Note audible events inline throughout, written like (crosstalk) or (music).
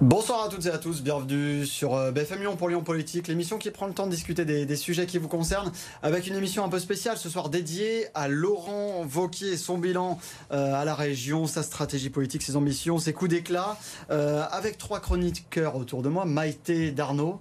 Bonsoir à toutes et à tous, bienvenue sur euh, BFM Lyon pour Lyon Politique, l'émission qui prend le temps de discuter des, sujets qui vous concernent, avec une émission un peu spéciale ce soir dédiée à Laurent Vauquier, son bilan euh, à la région, sa stratégie politique, ses ambitions, ses coups d'éclat, euh, avec trois chroniqueurs autour de moi, Maïté Darnaud,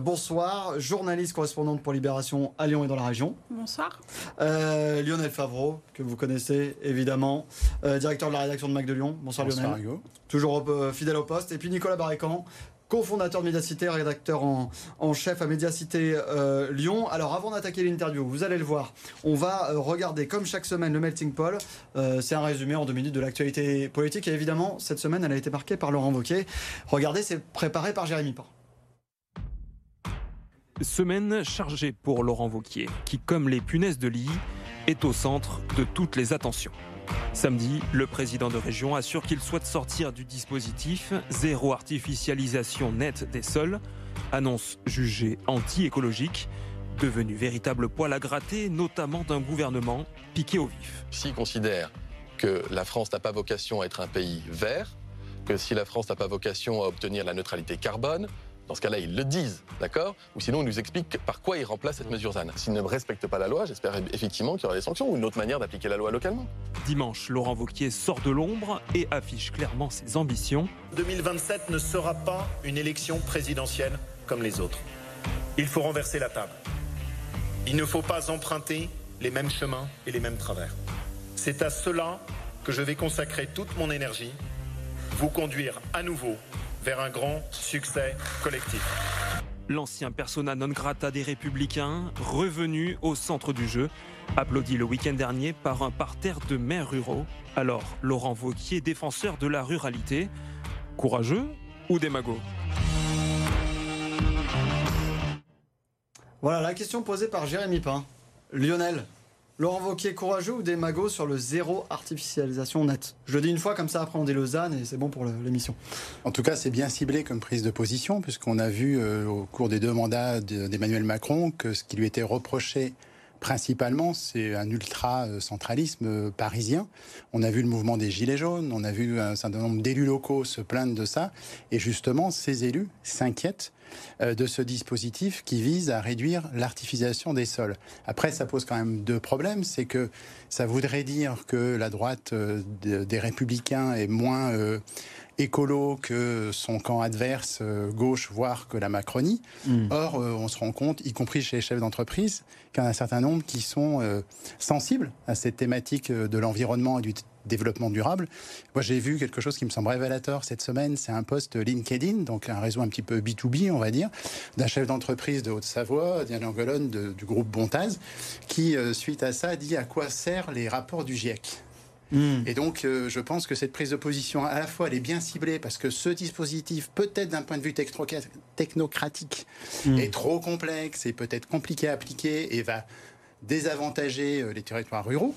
bonsoir, journaliste correspondante pour Libération à Lyon et dans la région. Bonsoir. Lionel Favreau, que vous connaissez évidemment, directeur de la rédaction de Mac de Lyon. Bonsoir, bonsoir Lionel. Toujours fidèle au poste. Et puis Nicolas Barrécan, cofondateur de Médiacité, rédacteur en, chef à Médiacité euh, Lyon. Alors avant d'attaquer l'interview, vous allez le voir, on va euh, regarder comme chaque semaine le Melting Poll. Euh, c'est un résumé en deux minutes de l'actualité politique et évidemment cette semaine elle a été marquée par Laurent Wauquiez. Regardez, c'est préparé par Jérémy Pan. Semaine chargée pour Laurent Vauquier, qui, comme les punaises de lit, est au centre de toutes les attentions. Samedi, le président de région assure qu'il souhaite sortir du dispositif zéro artificialisation nette des sols, annonce jugée anti-écologique, devenu véritable poil à gratter, notamment d'un gouvernement piqué au vif. S'il considère que la France n'a pas vocation à être un pays vert, que si la France n'a pas vocation à obtenir la neutralité carbone, dans ce cas-là, ils le disent, d'accord Ou sinon, ils nous expliquent par quoi ils remplacent cette mesure ZAN. S'ils ne respectent pas la loi, j'espère effectivement qu'il y aura des sanctions ou une autre manière d'appliquer la loi localement. Dimanche, Laurent Vauquier sort de l'ombre et affiche clairement ses ambitions. 2027 ne sera pas une élection présidentielle comme les autres. Il faut renverser la table. Il ne faut pas emprunter les mêmes chemins et les mêmes travers. C'est à cela que je vais consacrer toute mon énergie, vous conduire à nouveau vers un grand succès collectif. L'ancien persona non grata des Républicains, revenu au centre du jeu, applaudi le week-end dernier par un parterre de maires ruraux. Alors, Laurent Vauquier, défenseur de la ruralité, courageux ou démago? Voilà la question posée par Jérémy Pain. Lionel, Laurent Wauquiez, courageux ou démago sur le zéro artificialisation nette? Je le dis une fois, comme ça après on dit Lausanne et c'est bon pour l'émission. En tout cas, c'est bien ciblé comme prise de position, puisqu'on a vu euh, au cours des deux mandats d'Emmanuel Macron que ce qui lui était reproché principalement, c'est un ultra-centralisme euh, parisien. On a vu le mouvement des Gilets jaunes, on a vu un certain nombre d'élus locaux se plaindre de ça, et justement, ces élus s'inquiètent de ce dispositif qui vise à réduire l'artificialisation des sols. Après, ça pose quand même deux problèmes. C'est que ça voudrait dire que la droite euh, des républicains est moins euh, écolo que son camp adverse, gauche, voire que la Macronie. Hmm. Or, on se rend compte, y compris chez les chefs d'entreprise, qu'il y en a un certain nombre qui sont sensibles à cette thématique de l'environnement et du développement durable. Moi, j'ai vu quelque chose qui me semble révélateur cette semaine. C'est un post LinkedIn, donc un réseau un petit peu B2B, on va dire, d'un chef d'entreprise de Haute-Savoie, Diane Angolone, du groupe Bontaz, qui, euh, suite à ça, dit à quoi servent les rapports du GIEC. Hmm. Et donc, euh, je pense que cette prise de position, à la fois, elle est bien ciblée parce que ce dispositif, peut-être d'un point de vue technocratique, hmm. est trop complexe et peut-être compliqué à appliquer et va désavantager euh, les territoires ruraux.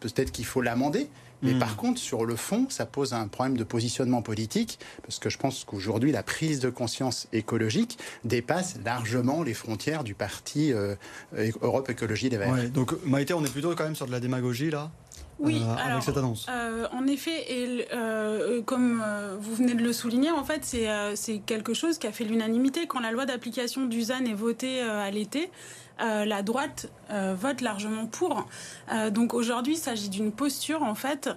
Peut-être qu'il faut l'amender. Mais hmm. par contre, sur le fond, ça pose un problème de positionnement politique, parce que je pense qu'aujourd'hui, la prise de conscience écologique dépasse largement les frontières du parti euh, Europe Écologie Les Verts. donc, Maïté, on est plutôt quand même sur de la démagogie, là oui, euh, avec cette annonce. Euh, en effet, et comme vous venez de le souligner, en fait, c'est quelque chose qui a fait l'unanimité quand la loi d'application du ZAN est votée à l'été. La droite vote largement pour. donc aujourd'hui, il s'agit d'une posture en fait,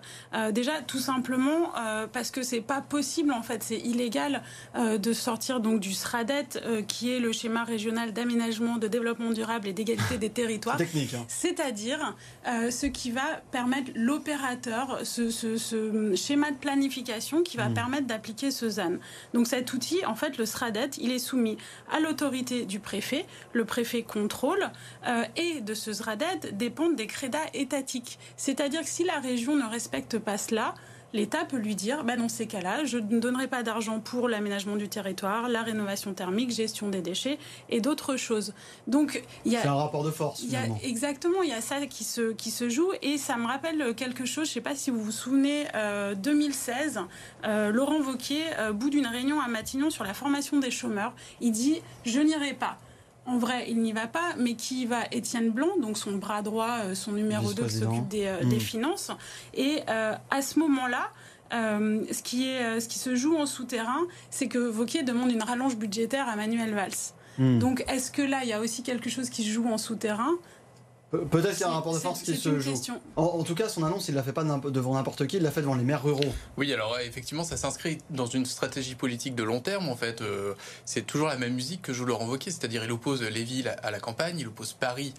déjà tout simplement parce que c'est pas possible en fait, c'est illégal de sortir donc du SRADET qui est le schéma régional d'aménagement, de développement durable et d'égalité des territoires. Hein. C'est-à-dire ce qui va permettre l'opérateur, ce, ce, schéma de planification qui va mmh. permettre d'appliquer ce ZAN. Donc cet outil, en fait, le SRADET, il est soumis à l'autorité du préfet. Le préfet contrôle euh, et de ce SRADET dépendent des crédas étatiques. C'est-à-dire que si la région ne respecte pas cela, l'État peut lui dire, bah dans ces cas-là, je ne donnerai pas d'argent pour l'aménagement du territoire, la rénovation thermique, gestion des déchets et d'autres choses. Donc il y a c'est un rapport de force. Y a, exactement, il y a ça qui se qui se joue et ça me rappelle quelque chose. Je ne sais pas si vous vous souvenez, 2016, euh, euh, Laurent Vauquier, euh, bout d'une réunion à Matignon sur la formation des chômeurs, il dit je n'irai pas. En vrai, il n'y va pas, mais qui va Étienne Blanc, donc son bras droit, euh, son numéro 2 qui s'occupe des, euh, hmm. finances. Et euh, à ce moment-là, ce, qui est, ce qui se joue en souterrain, c'est que Vauquier demande une rallonge budgétaire à Manuel Valls. Hmm. Donc est-ce que là, il y a aussi quelque chose qui se joue en souterrain? Peut-être qu'il y a un rapport de force qui se joue. En, tout cas, son annonce, il l'a fait pas devant n'importe qui, il l'a fait devant les maires ruraux. Oui, alors effectivement, ça s'inscrit dans une stratégie politique de long terme. En fait, euh, c'est toujours la même musique que je Laurent Wauquiez, c'est-à-dire il oppose les villes à la campagne, il oppose Paris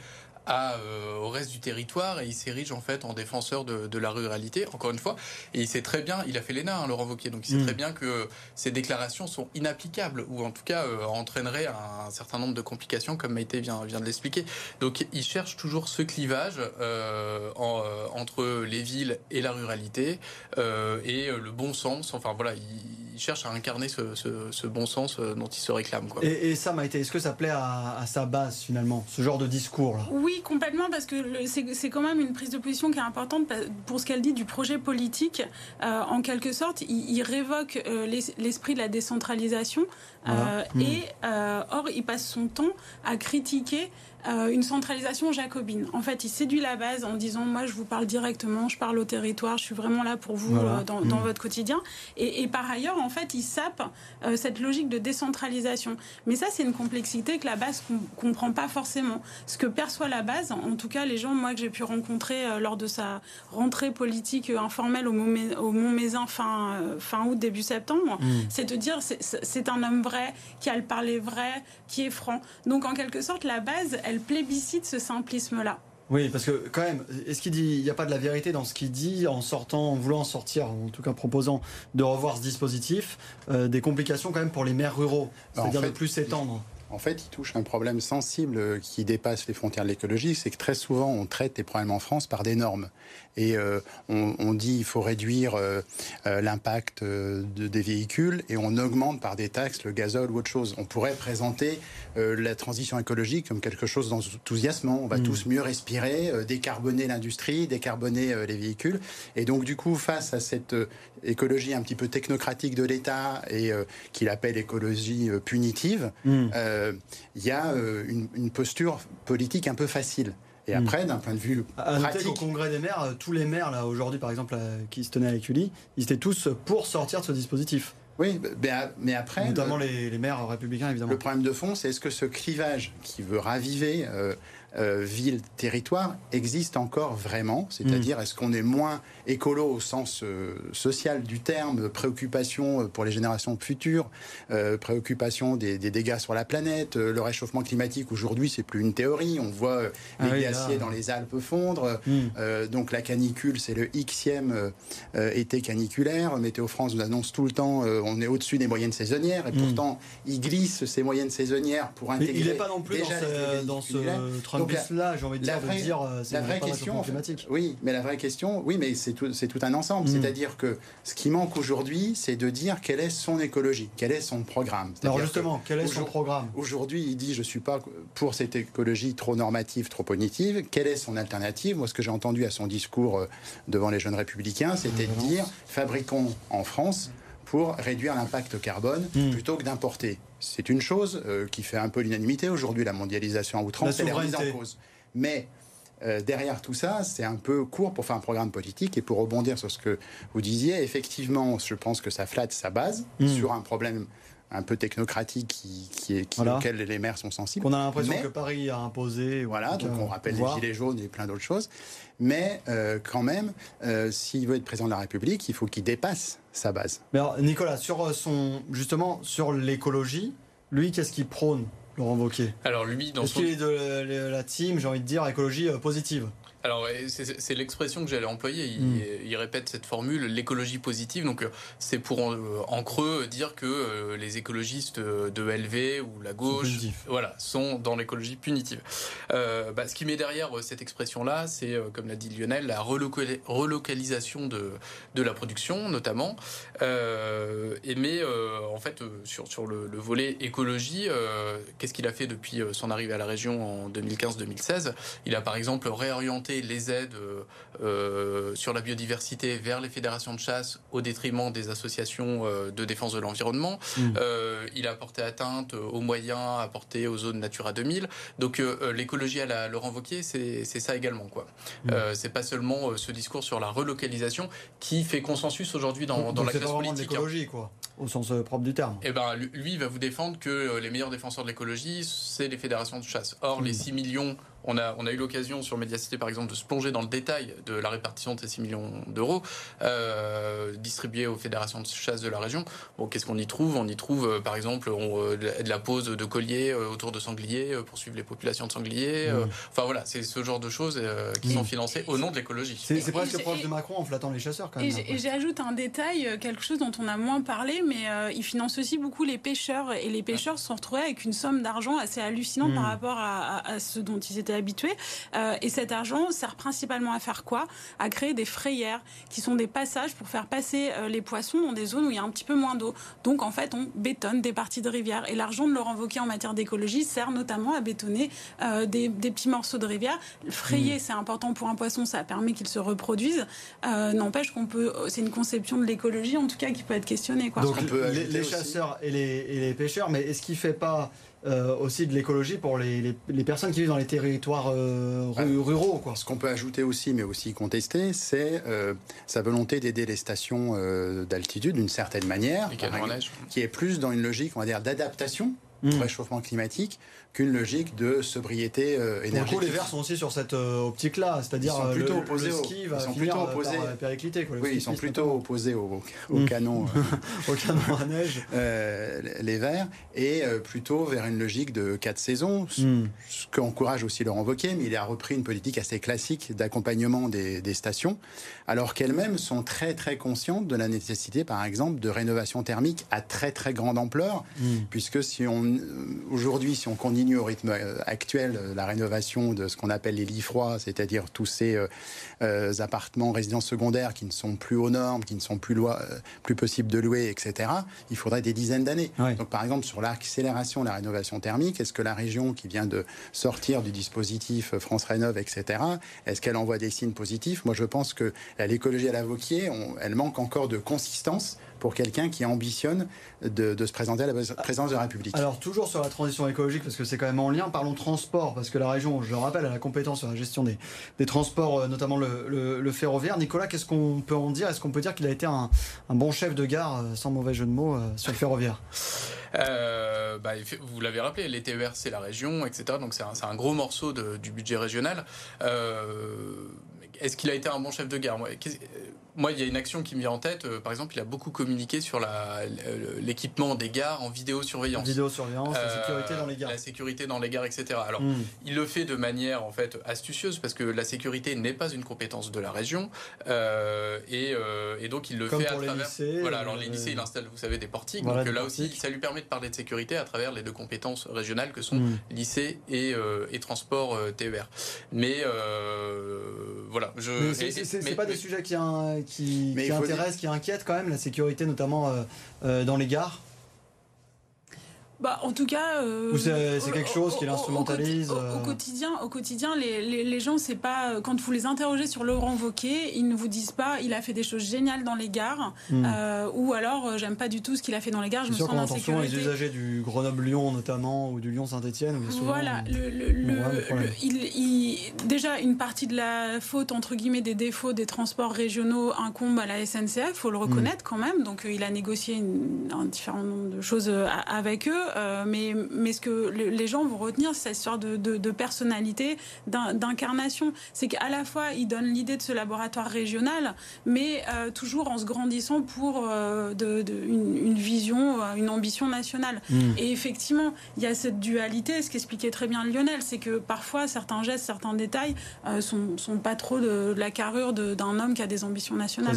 à, euh, au reste du territoire et il s'érige en fait en défenseur de, de, la ruralité, encore une fois. Et il sait très bien, il a fait l'ENA, hein, Laurent Wauquiez, donc il sait mm. très bien que ces déclarations sont inapplicables ou en tout cas euh, entraîneraient un, certain nombre de complications, comme Maïté vient, vient de l'expliquer. Donc il cherche toujours ce clivage euh, en, euh, entre les villes et la ruralité et le bon sens. Enfin voilà, il, cherche à incarner ce, ce, ce, bon sens dont il se réclame. Quoi. Et, et ça, Maïté, est-ce que ça plaît à, à sa base finalement, ce genre de discours là Oui, complètement, parce que c'est quand même une prise de position qui est importante pour ce qu'elle dit du projet politique. Euh, en quelque sorte, il, révoque euh, l'esprit de la décentralisation. Euh, et or il passe son temps à critiquer euh, une centralisation jacobine. En fait, il séduit la base en disant moi je vous parle directement, je parle au territoire, je suis vraiment là pour vous euh, dans, dans, mm. votre quotidien. Et, et, par ailleurs, en fait, il sape euh, cette logique de décentralisation. Mais ça, c'est une complexité que la base comprend pas forcément. Ce que perçoit la base, en tout cas les gens moi que j'ai pu rencontrer lors de sa rentrée politique informelle au Mont-Mézin fin, fin août début septembre, mm. c'est de dire c'est un homme vrai qui a le parler vrai, qui est franc. Donc en quelque sorte, la base, elle plébiscite ce simplisme-là. Oui, parce que quand même, est-ce qu'il dit, il n'y a pas de la vérité dans ce qu'il dit en sortant, en voulant sortir, en tout cas proposant de revoir ce dispositif, euh, des complications quand même pour les maires ruraux, c'est-à-dire de plus s'étendre en fait, il touche un problème sensible qui dépasse les frontières de l'écologie, c'est que très souvent, on traite les problèmes en France par des normes et euh, on, on, dit il faut réduire euh, euh, l'impact de, des véhicules et on augmente par des taxes le gazole ou autre chose. On pourrait présenter la transition écologique comme quelque chose d'enthousiasmant. On va mmh. tous mieux respirer, décarboner l'industrie, décarboner les véhicules. Et donc du coup, face à cette écologie un petit peu technocratique de l'État et qu'il appelle écologie punitive, mmh. il y a une, une posture politique un peu facile. Et après, d'un point de vue pratique... au Congrès des maires, euh, tous les maires, là, aujourd'hui, par exemple, euh, qui se tenaient avec Uli, ils étaient tous pour sortir de ce dispositif. Oui, mais après... Notamment les, les, maires républicains, évidemment. Le problème de fond, c'est est-ce que ce clivage qui veut raviver euh, euh, ville, territoire existe encore vraiment C'est-à-dire, est-ce qu'on est moins écolo au sens euh, social du terme, préoccupation euh, pour les générations futures, préoccupation des, dégâts sur la planète, le réchauffement climatique aujourd'hui, c'est plus une théorie. On voit les ah glaciers dans les Alpes fondre. Hmm. donc la canicule, c'est le Xème été caniculaire. Météo France nous annonce tout le temps, on est au-dessus des moyennes saisonnières, et hmm. pourtant, il glisse ces moyennes saisonnières pour intégrer. il n'est pas non plus dans ce, dans là, j'ai envie de, dire, euh, la vraie question, oui, mais la vraie question, oui, mais c'est tout, tout, un ensemble. Mm. C'est-à-dire que ce qui manque aujourd'hui, c'est de dire quelle est son écologie, quel est son programme. Alors justement, quel est son programme? Aujourd'hui, il dit je suis pas pour cette écologie trop normative, trop punitive. Quelle est son alternative? Moi, ce que j'ai entendu à son discours euh, devant les jeunes républicains, c'était de dire fabriquons en France pour réduire l'impact carbone mm. plutôt que d'importer c'est une chose euh, qui fait un peu l'unanimité aujourd'hui, la mondialisation à outrance, elle est remise en cause. Mais euh, derrière tout ça, c'est un peu court pour faire un programme politique et pour rebondir sur ce que vous disiez, effectivement, je pense que ça flatte sa base hmm. sur un problème un peu technocratique qui, qui est, qui, auquel les maires sont sensibles. On a l'impression que Paris a imposé. Voilà, donc on rappelle les gilets jaunes et plein d'autres choses. Mais euh, quand même, euh, s'il veut être président de la République, il faut qu'il dépasse sa base. Mais alors, Nicolas, sur son, justement, sur l'écologie, lui, qu'est-ce qu'il prône Laurent Wauquiez? Alors lui, dans Est-ce qu'il est de la team, j'ai envie de dire, écologie positive? Alors, c'est l'expression que j'allais employer. Il, hmm. répète cette formule, l'écologie positive. Donc, euh, c'est pour en, creux dire que euh, les écologistes de LV ou la gauche, voilà, sont dans l'écologie punitive. Euh, bah, ce qui met derrière cette expression-là, c'est, comme l'a dit Lionel, la relocalisation de, de la production, notamment. et mais en fait, sur, sur le, le volet écologie, qu'est-ce qu'il a fait depuis son arrivée à la région en 2015-2016 Il a par exemple réorienté les aides euh, euh, sur la biodiversité vers les fédérations de chasse au détriment des associations euh, de défense de l'environnement. Mmh. il a porté atteinte aux moyens apportés aux zones Natura 2000. Donc l'écologie à la Laurent Wauquiez, c'est ça également. quoi. Mmh. c'est pas seulement ce discours sur la relocalisation qui fait consensus aujourd'hui dans, dans la classe politique. Hein. l'écologie, quoi, au sens propre du terme. Eh ben, lui, il va vous défendre que les meilleurs défenseurs de l'écologie, c'est les fédérations de chasse. Or, les 6 mmh. millions on a, on a eu l'occasion sur Mediacité, par exemple, de se plonger dans le détail de la répartition de ces 6 millions d'euros euh, distribués aux fédérations de chasse de la région. Bon, qu'est-ce qu'on y trouve? On y trouve, euh, par exemple, euh, de la pose de colliers autour de sangliers pour suivre les populations de sangliers. Mmh. Enfin voilà, c'est ce genre de choses qui sont mmh. financées au nom de l'écologie. C'est presque proche de Macron en flattant les chasseurs, quand même. Et j'ajoute un détail, quelque chose dont on a moins parlé, mais il finance aussi beaucoup les pêcheurs. Et les pêcheurs se sont retrouvés avec une somme d'argent assez hallucinante par mmh. rapport à, à ce dont ils étaient habitués. Euh, et cet argent sert principalement à faire quoi? À créer des frayères, qui sont des passages pour faire passer euh, les poissons dans des zones où il y a un petit peu moins d'eau. Donc en fait, on bétonne des parties de rivière. Et l'argent de Laurent Wauquiez en matière d'écologie sert notamment à bétonner euh, des, petits morceaux de rivière. Frayer, mmh. c'est important pour un poisson, ça permet qu'il se reproduise. N'empêche qu'on peut, c'est une conception de l'écologie en tout cas qui peut être questionnée. Quoi. Donc les, chasseurs et les, et les pêcheurs, mais est-ce qu'il fait pas euh, aussi de l'écologie pour les, les, personnes qui vivent dans les territoires euh, ruraux. Quoi. Ce qu'on peut ajouter aussi, mais aussi contester, c'est euh, sa volonté d'aider les stations d'altitude d'une certaine manière, qui est plus dans une logique, on va dire, d'adaptation mmh. réchauffement climatique qu'une logique de sobriété euh, énergétique. les Verts sont aussi sur cette euh, optique-là, c'est-à-dire ils sont plutôt opposés le ski va ils sont plutôt opposés par péricliter. oui, ils sont plutôt opposés au, au mmh. canon, (laughs) au canon à neige. (laughs) les Verts et plutôt vers une logique de quatre saisons, mmh. ce qu'encourage aussi Laurent Wauquiez, mais il a repris une politique assez classique d'accompagnement des, des, stations, alors qu'elles-mêmes sont très très conscientes de la nécessité, par exemple, de rénovation thermique à très très grande ampleur, mmh. puisque si on aujourd'hui si on continue au rythme euh, actuel euh, la rénovation de ce qu'on appelle les lits froids, c'est-à-dire tous ces euh, appartements, résidences secondaires qui ne sont plus aux normes, qui ne sont plus, loi, plus possibles de louer, etc., il faudrait des dizaines d'années. Donc par exemple, sur l'accélération de la rénovation thermique, est-ce que la région qui vient de sortir du dispositif France Rénove, etc., est-ce qu'elle envoie des signes positifs? Moi, je pense que l'écologie à la Vauquier, elle manque encore de consistance pour quelqu'un qui ambitionne de, se présenter à la présidence de la République. Alors toujours sur la transition écologique, parce que c'est quand même en lien, parlons transport, parce que la région, je le rappelle, a la compétence sur la gestion des, des transports, euh, notamment le, ferroviaire. Nicolas, qu'est-ce qu'on peut en dire? Est-ce qu'on peut dire qu'il a été un, bon chef de gare, euh, sans mauvais jeu de mots, euh, sur le ferroviaire? Bah, vous l'avez rappelé, les TER c'est la région, etc. Donc c'est un, un, gros morceau du budget régional. Est-ce qu'il a été un bon chef de gare? Moi, il y a une action qui me vient en tête. Euh, par exemple, il a beaucoup communiqué sur l'équipement des gares en vidéosurveillance. Vidéosurveillance, la sécurité dans les gares. La sécurité dans les gares, etc. Alors, hmm. il le fait de manière en fait astucieuse parce que la sécurité n'est pas une compétence de la région euh, euh, et, donc il le fait à travers. Lycées, voilà, alors les lycées, il installe, vous savez, des portiques. donc là aussi, ça lui permet de parler de sécurité à travers les deux compétences régionales que sont hmm. lycée et, et transport TER. Mais voilà, je. C'est pas des sujets qui qui, qui intéresse, qui inquiète quand même la sécurité, notamment euh, euh, dans les gares bah, En tout cas. Ou c'est quelque chose qu'il instrumentalise au, quotidien, au quotidien les, les, les gens, c'est pas. Quand vous les interrogez sur Laurent Wauquiez, ils ne vous disent pas il a fait des choses géniales dans les gares, hmm. ou alors j'aime pas du tout ce qu'il a fait dans les gares, je me sens en sécurité. les usagers du Grenoble-Lyon notamment, ou du Lyon-Saint-Etienne. Voilà, le, le, il, déjà une partie de la faute, entre guillemets, des défauts des transports régionaux incombe à la SNCF, faut le reconnaître quand même. Donc il a négocié un différent nombre de choses avec eux, mais, mais ce que les gens vont retenir, c'est cette histoire de, de, personnalité, d'incarnation. C'est qu'à la fois, il donne l'idée de ce laboratoire régional, mais toujours en se grandissant pour de, une, vision, une ambition nationale. Hmm. Et effectivement, il y a cette dualité, ce qu'expliquait très bien Lionel, c'est que parfois certains gestes, certains détails euh, sont, sont, pas trop de, la carrure d'un homme qui a des ambitions nationales.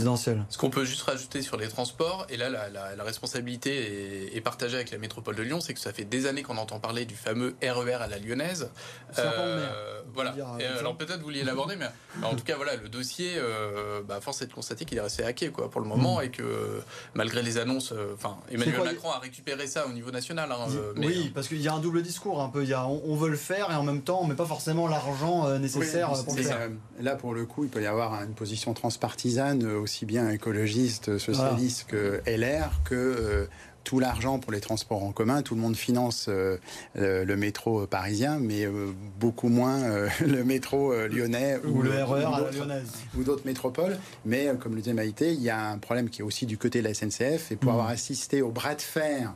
Ce qu'on peut juste rajouter sur les transports, et là la, responsabilité est, partagée avec la métropole de Lyon, c'est que ça fait des années qu'on entend parler du fameux RER e à la lyonnaise. Euh, voilà. Euh, alors peut-être vous vouliez l'aborder, mais en tout cas voilà, le dossier, euh, bah, force est de constater qu'il est resté hacké quoi pour le moment hmm. et que malgré les annonces, enfin Emmanuel Macron a récupéré ça au niveau national. Hein, oui, parce qu'il y a un double discours un peu. Il y a, on, veut le faire et en même temps on met pas forcément l'argent nécessaire pour le faire. Là pour le coup, il peut y avoir une position transpartisane aussi bien écologiste, socialiste que LR que tout l'argent pour les transports en commun. Tout le monde finance euh, le, métro parisien, mais euh, beaucoup moins euh, (laughs) le métro lyonnais ou, le RER e à la lyonnaise. Ou d'autres métropoles. Mais comme le disait Maïté, il y a un problème qui est aussi du côté de la SNCF. Et pour mmh. avoir assisté au bras de fer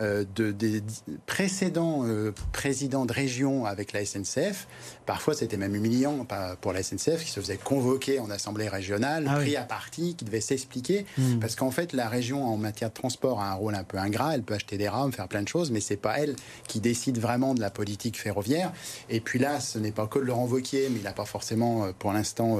euh, de, des précédents euh, présidents de région avec la SNCF. Parfois, c'était même humiliant pour la SNCF qui se faisait convoquer en assemblée régionale, ah pris à partie, qui devait s'expliquer. Hmm. Parce qu'en fait, la région, en matière de transport, a un rôle un peu ingrat. Elle peut acheter des rames, faire plein de choses, mais c'est pas elle qui décide vraiment de la politique ferroviaire. Et puis là, ce n'est pas que Laurent Wauquiez, mais il n'a pas forcément, euh, pour l'instant,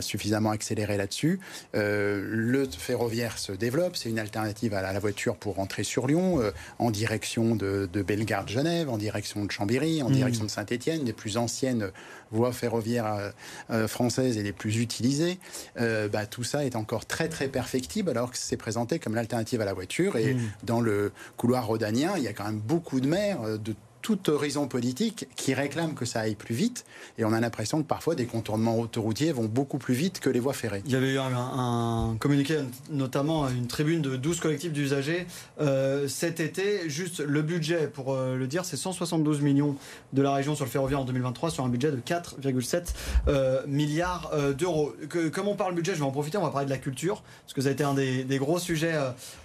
suffisamment accéléré là-dessus. le ferroviaire se développe. C'est une alternative à la voiture pour rentrer sur Lyon en direction de, Bellegarde-Genève, en direction de Chambéry, en hmm. direction de Saint-Étienne, les plus anciennes voies ferroviaires euh, euh, françaises et les plus utilisées. Euh, bah, tout ça est encore très très perfectible alors que c'est présenté comme l'alternative à la voiture. Et hmm. dans le couloir rhodanien, il y a quand même beaucoup de maires de tout horizon politique qui réclame que ça aille plus vite. Et on a l'impression que parfois des contournements autoroutiers vont beaucoup plus vite que les voies ferrées. Il y avait eu un, communiqué, notamment une tribune de 12 collectifs d'usagers euh, cet été. Juste le budget, pour euh, le dire, c'est 172 millions de la région sur le ferroviaire en 2023 sur un budget de 4,7 euh, milliards d'euros. comme on parle budget, je vais en profiter, on va parler de la culture, parce que ça a été un des, des gros sujets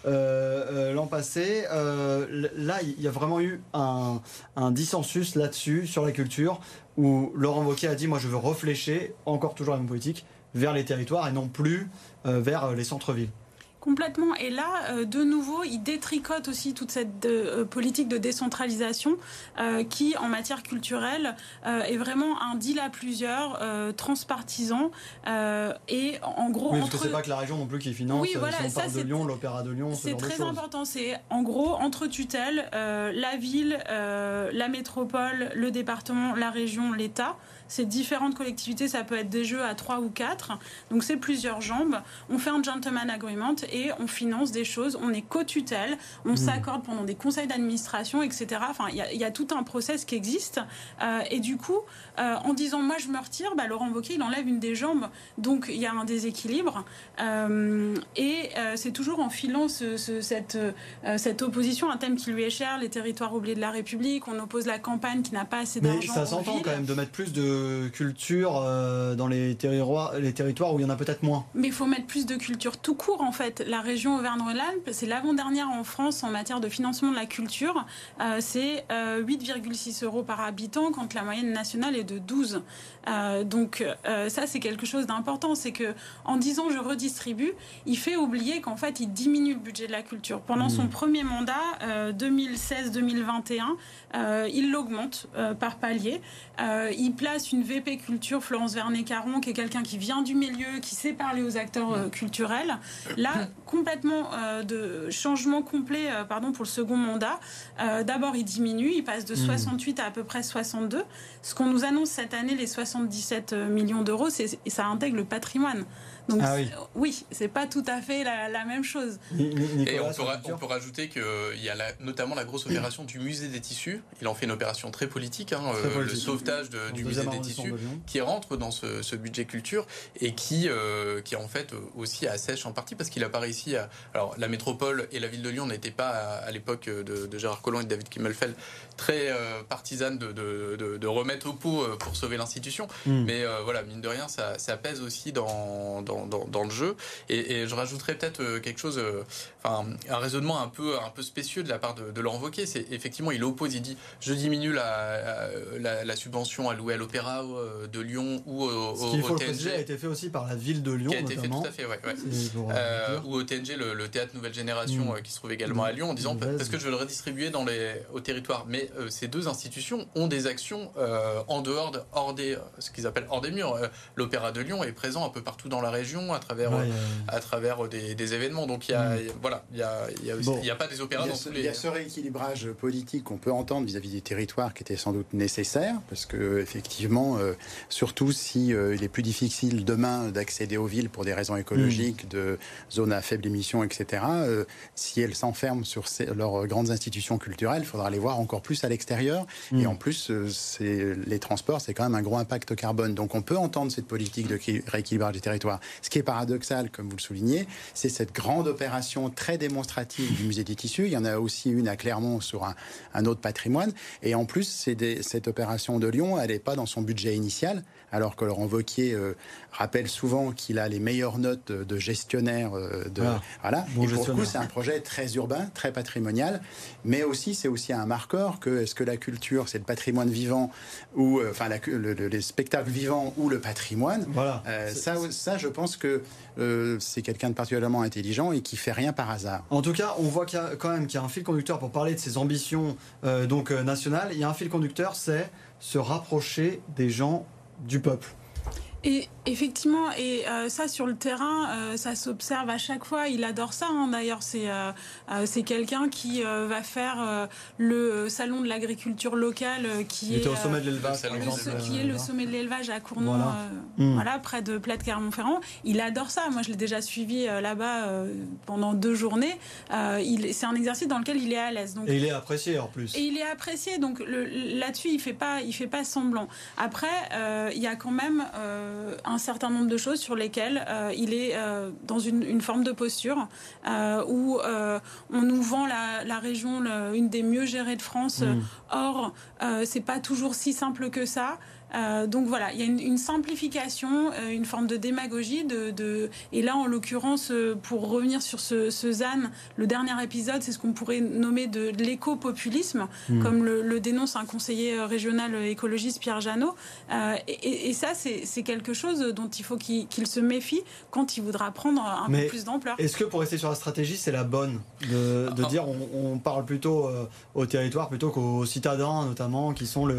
l'an passé. là, il y a vraiment eu un un dissensus là-dessus, sur la culture, où Laurent Wauquiez a dit Moi, je veux réfléchir, encore toujours la même politique, vers les territoires et non plus euh, vers euh, les centres-villes. Complètement. Et là, euh, de nouveau, il détricote aussi toute cette euh, politique de décentralisation euh, qui, en matière culturelle, est vraiment un deal à plusieurs, transpartisan. et en gros, oui, parce que c'est pas que la région non plus qui finance. Oui, voilà, si on ça, de Lyon, l'Opéra de Lyon, c'est très important. C'est en gros entre tutelle, la ville, la métropole, le département, la région, l'État. C'est différentes collectivités, ça peut être des jeux à trois ou quatre. Donc c'est plusieurs jambes. On fait un gentleman agreement et on finance des choses. On est co-tutelle, on mmh. s'accorde pendant des conseils d'administration, etc. Enfin, il y, a tout un process qui existe. Euh, et du coup, euh, en disant moi je me retire, bah, Laurent Wauquiez il enlève une des jambes. Donc il y a un déséquilibre. Euh, et c'est toujours en filant cette, cette opposition, un thème qui lui est cher, les territoires oubliés de la République. On oppose la campagne qui n'a pas assez d'argent. Mais ça s'entend quand même de mettre plus de culture euh, dans les territoires, les territoires où il y en a peut-être moins. Mais il faut mettre plus de culture tout court en fait. La région Auvergne-Rhône-Alpes, c'est l'avant-dernière en France en matière de financement de la culture. Euh, c'est 8,6 euh, euros par habitant quand la moyenne nationale est de 12. donc ça c'est quelque chose d'important. C'est que en disant je redistribue, il fait oublier qu'en fait il diminue le budget de la culture. Pendant son mmh. premier mandat, 2016-2021, il l'augmente par palier. il place une VP culture, Florence Vernet-Caron, qui est quelqu'un qui vient du milieu, qui sait parler aux acteurs euh, culturels. Là, (coughs) complètement euh, de changement complet euh, pardon, pour le second mandat. D'abord, il diminue, il passe de 68 hmm. à à peu près 62. Ce qu'on nous annonce cette année, les 77 millions d'euros, ça intègre le patrimoine. Donc ah oui, c'est pas tout à fait la, même chose. Et on peut, rajouter qu'il y a notamment la grosse opération du musée des tissus. Il en fait une opération très politique, hein, le sauvetage du musée des tissus, qui rentre dans ce, budget culture et qui, qui en fait aussi assèche en partie parce qu'il apparaît ici. alors la métropole et la ville de Lyon n'étaient pas à, l'époque de, Gérard Collomb et de David Kimmelfeld très partisanes de, de, remettre au pot pour sauver l'institution. Hmm. Mais voilà, mine de rien, ça, ça pèse aussi dans, dans, dans, le jeu. Et, je rajouterais peut-être euh, quelque chose, euh, enfin, un raisonnement un peu, un peu spécieux de la part de, de Wauquiez. C'est effectivement, il oppose, il dit je diminue la, la, subvention allouée à l'Opéra euh, de Lyon ou au, Ce TNG. a été fait aussi par la ville de Lyon. Qui a été fait tout à fait, ouais. ouais. ou au TNG, le, théâtre Nouvelle Génération, hmm. qui se trouve également à Lyon, en disant parce que je veux le redistribuer dans les, au territoire. Mais ces deux institutions ont des actions en dehors, de, hors des, ce qu'ils appellent hors des murs. L'Opéra de Lyon est présent un peu partout dans la région à travers, à travers des, événements. Donc il y a, mm. voilà, il y a, il y a, pas des opéras dans tous les. Il y a ce rééquilibrage politique qu'on peut entendre vis-à-vis des territoires qui était sans doute nécessaire, parce que effectivement, euh, surtout si euh, il est plus difficile demain d'accéder aux villes pour des raisons écologiques, mm. de zones à faible émission, etc. Euh, si elles s'enferment sur leurs grandes institutions culturelles, il faudra les voir encore plus à l'extérieur. Mm. Et en plus, c'est les transports, c'est quand même un gros impact carbone. Donc on peut entendre cette politique de rééquilibrage des territoires. Ce qui est paradoxal, comme vous le soulignez, c'est cette grande opération très démonstrative du musée des tissus. Il y en a aussi une à Clermont sur un, autre patrimoine. Et en plus, cette opération de Lyon, elle n'est pas dans son budget initial, alors que Laurent Wauquiez euh, rappelle souvent qu'il a les meilleures notes de gestionnaire. Euh, de, ah, voilà. et pour le coup, c'est un projet très urbain, très patrimonial, mais aussi, c'est aussi un marqueur que est-ce que la culture, c'est le patrimoine vivant ou euh, enfin les spectacles vivants ou le patrimoine. Voilà. ça, ça, je pense que c'est quelqu'un de particulièrement intelligent et qui fait rien par hasard. En tout cas, on voit y a quand même qu'il y a un fil conducteur pour parler de ses ambitions donc nationales. Il y a un fil conducteur, c'est se rapprocher des gens du peuple. Et effectivement, et euh, ça sur le terrain, euh, ça s'observe à chaque fois. Il adore ça. Hein. D'ailleurs, c'est euh, c'est quelqu'un qui va faire le salon de l'agriculture locale, qui est au sommet de l'élevage, qui est le sommet de l'élevage à Cournon, hmm. voilà. près de Plate Clermont-Ferrand. Il adore ça. Moi, je l'ai déjà suivi là-bas pendant deux journées. c'est un exercice dans lequel il est à l'aise. Et il est apprécié en plus. Et il est apprécié. Donc là-dessus, il fait pas, il fait pas semblant. Après, il y a quand même euh, un certain nombre de choses sur lesquelles euh, il est euh, dans une, forme de posture où on nous vend la, région une des mieux gérées de France. Mm. Or, c'est pas toujours si simple que ça. Euh, donc voilà, il y a une, simplification, euh, une forme de démagogie. De, Et là, en l'occurrence, euh, pour revenir sur ce, ZAN, le dernier épisode, c'est ce qu'on pourrait nommer de, l'éco-populisme, hmm. comme le, dénonce un conseiller régional écologiste, Pierre Janot. Et, ça, c'est quelque chose dont il faut qu'il se méfie quand il voudra prendre un peu plus d'ampleur. Est-ce que pour rester sur la stratégie, c'est la bonne de, ah. dire on, parle plutôt au territoire plutôt qu'aux citadins, notamment, qui sont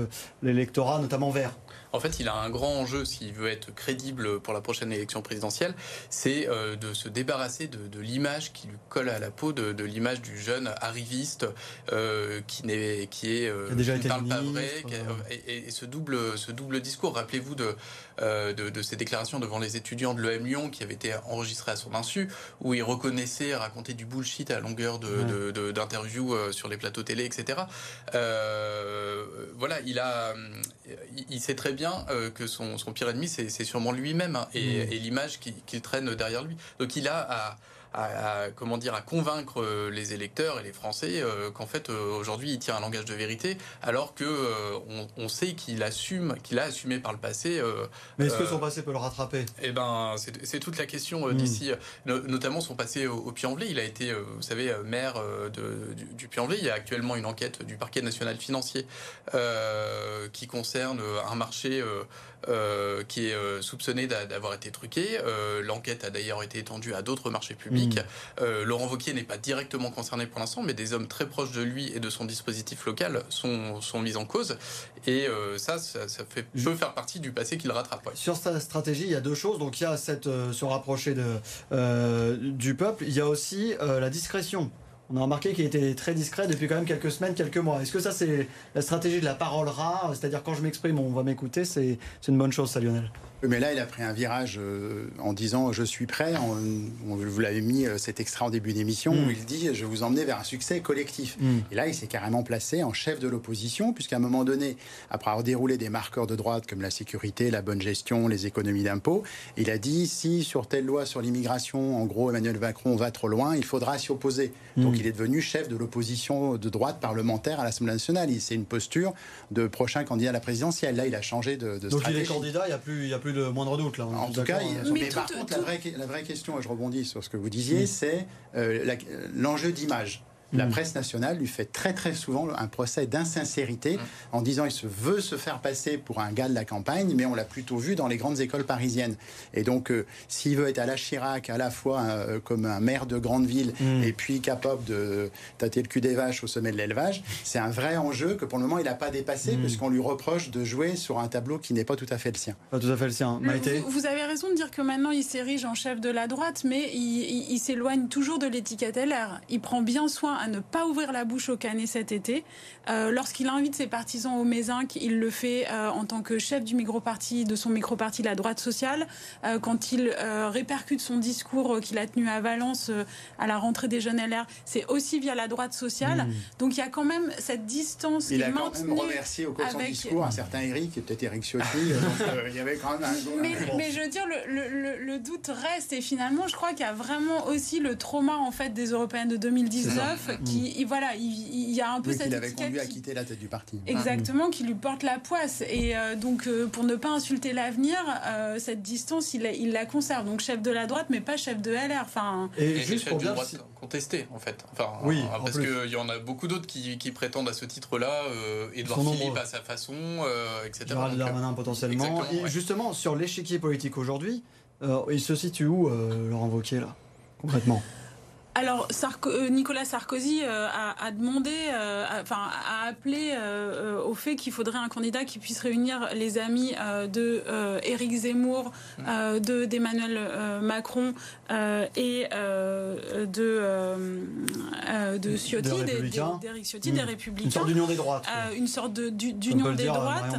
l'électorat, notamment vert? En fait, il a un grand enjeu s'il veut être crédible pour la prochaine élection présidentielle, c'est euh, de se débarrasser de, l'image qui lui colle à la peau, de, l'image du jeune arriviste euh, qui n'est qui est euh, qui parle pas vrai, et, ce double ce double discours. Rappelez-vous de, de, ces déclarations devant les étudiants de l'EM Lyon qui avaient été enregistrées à son insu, où il reconnaissait raconter du bullshit à longueur de d'interviews sur les plateaux télé, etc. voilà, il a il sait très bien euh, que son, pire ennemi, c'est sûrement lui-même hein, et, l'image qu'il traîne derrière lui. Donc il a à à, comment dire, à convaincre euh, les électeurs et les Français euh, qu'en fait euh, aujourd'hui il tient un langage de vérité, alors que on, sait qu'il assume, qu'il a assumé par le passé. Mais est-ce que son passé peut le rattraper? Eh ben, c'est toute la question hmm. d'ici, notamment son passé au, Puy-en-Velay. Il a été, vous savez, maire de, du, du Puy-en-Velay. Il y a actuellement une enquête du parquet national financier qui concerne un marché euh, qui est euh, soupçonné d'avoir été truqué. Euh, l'enquête a d'ailleurs été étendue à d'autres marchés publics. Mm. Laurent Vauquier n'est pas directement concerné pour l'instant, mais des hommes très proches de lui et de son dispositif local sont, sont mis en cause. Et ça, ça, fait, peut faire partie du passé qu'il rattrape. Sur sa stratégie, il y a deux choses. Donc il y a cette, se rapprocher de, du peuple. Il y a aussi la discrétion On a remarqué qu'il était très discret depuis quand même quelques semaines, quelques mois. Est-ce que ça, c'est la stratégie de la parole rare C'est-à-dire, quand je m'exprime, on va m'écouter, c'est une bonne chose, ça, Lionel mais là, il a pris un virage euh, en disant je suis prêt. On, vous l'avez mis euh, cet extrait en début d'émission où mm. il dit je vais vous emmener vers un succès collectif. Mm. Et là, il s'est carrément placé en chef de l'opposition, puisqu'à un moment donné, après avoir déroulé des marqueurs de droite comme la sécurité, la bonne gestion, les économies d'impôts, il a dit si sur telle loi sur l'immigration, en gros, Emmanuel Macron va trop loin, il faudra s'y opposer. Donc, mm. il est devenu chef de l'opposition de droite parlementaire à l'Assemblée nationale. C'est une posture de prochain candidat à la présidentielle. Là, il a changé de, de Donc, stratégie. il est candidat, il n'y a plus, il y a plus de moindre doute. Là, en tout cas, mais, par contre, La, vraie, la, vraie, question, et je rebondis sur ce que vous disiez, c'est euh, l'enjeu d'image. La mm. presse nationale lui fait très très souvent un procès d'insincérité mm. en disant il se veut se faire passer pour un gars de la campagne, mais on l'a plutôt vu dans les grandes écoles parisiennes. Et donc, euh, s'il veut être à la Chirac, à la fois euh, comme un maire de grande ville mm. et puis capable de tâter le cul des vaches au sommet de l'élevage, c'est un vrai enjeu que pour le moment il n'a pas dépassé, puisqu'on lui reproche de jouer sur un tableau qui n'est pas tout à fait le sien. Pas tout à fait le sien. Maïté vous, vous, avez raison de dire que maintenant il s'érige en chef de la droite, mais il, il s'éloigne toujours de l'étiquette LR. Il prend bien soin à ne pas ouvrir la bouche au Canet cet été. Euh, lorsqu'il invite ses partisans au Mézinc, il le fait euh, en tant que chef du micro-parti, de son micro-parti, la droite sociale. Euh, quand il répercute son discours qu'il a tenu à Valence à la rentrée des jeunes LR, c'est aussi via la droite sociale. Hmm. Donc il y a quand même cette distance. Il a quand même remercié au cours de son discours un certain Eric, et peut-être Eric Ciotti. il y avait quand même un, (laughs) mais, mais, je veux dire, le, le, le, doute reste. Et finalement, je crois qu'il y a vraiment aussi le trauma en fait des européennes de 2019 qui, voilà, il, y a un peu cette il avait conduit à quitter la tête du parti. Exactement, qui lui porte la poisse. Et euh, donc, euh, pour ne pas insulter l'avenir, euh, cette distance, il, il, la conserve. Donc, chef de la droite, mais pas chef de LR. Enfin, et, juste pour bien droite contesté, en fait. Enfin, oui, parce qu'il y en a beaucoup d'autres qui, prétendent à ce titre-là. Edouard Philippe à sa façon, etc. Gérald Darmanin potentiellement. Et justement, sur l'échiquier politique aujourd'hui, il se situe où, Laurent Wauquiez, là, concrètement? Alors, euh, Nicolas Sarkozy euh, a, demandé, euh, enfin, a appelé au fait qu'il faudrait un candidat qui puisse réunir les amis de Éric Zemmour, de d'Emmanuel Macron et de de Ciotti, d'Éric Ciotti, des Républicains. Une sorte d'union des droites. une sorte d'union des droites.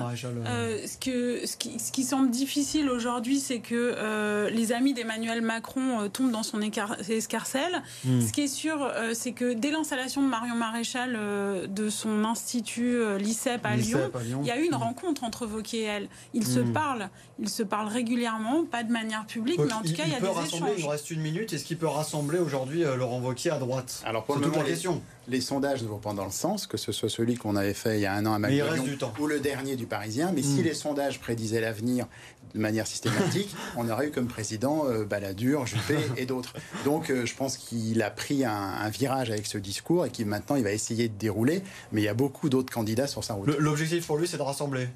ce que ce qui, ce qui semble difficile aujourd'hui, c'est que les amis d'Emmanuel Macron tombent dans son escarcelle. Hmm. Ce qui est sûr, euh, c'est que dès l'installation de Marion Maréchal euh, de son institut euh, l'ICEP à, Lyon, il y a eu une hmm. rencontre entre Vauquier et elle. Ils se hmm. parlent, ils se parlent régulièrement, pas de manière publique, mais en tout cas, il y a des échanges. Il nous reste une minute. Est-ce qu'il peut rassembler aujourd'hui Laurent Vauquier à droite? Alors pour toute la question les sondages ne vont pas dans le sens, que ce soit celui qu'on avait fait il y a un an à Macron ou le dernier du Parisien. Mais si les sondages prédisaient l'avenir de manière systématique, (laughs) on aurait eu comme président euh, Balladur, Juppé (laughs) et d'autres. Donc euh, je pense qu'il a pris un, virage avec ce discours et qu'il maintenant il va essayer de dérouler. Mais il y a beaucoup d'autres candidats sur sa route. L'objectif pour lui, c'est de rassembler.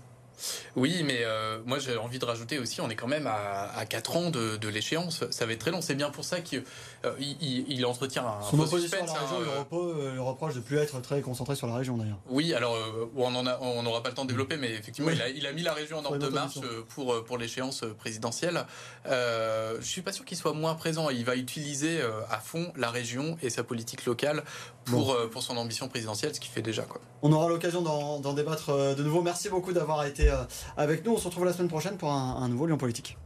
Oui, mais euh, moi j'ai envie de rajouter aussi, on est quand même à, à 4 ans de, de l'échéance. Ça va être très long. C'est bien pour ça qu'il euh, il, entretient un Son opposition à la région hein, euh. le reproche de plus être très concentré sur la région d'ailleurs. Oui, alors on n'aura pas le temps de développer, mais effectivement il, a, il, a, mis la région en ordre de marche pour, pour l'échéance présidentielle. je suis pas sûr qu'il soit moins présent. Il va utiliser à fond la région et sa politique locale pour, pour son ambition présidentielle, ce qu'il fait déjà. Quoi. On aura l'occasion d'en débattre de nouveau. Merci beaucoup d'avoir été euh, avec nous. On se retrouve la semaine prochaine pour un, un nouveau Lyon Politique.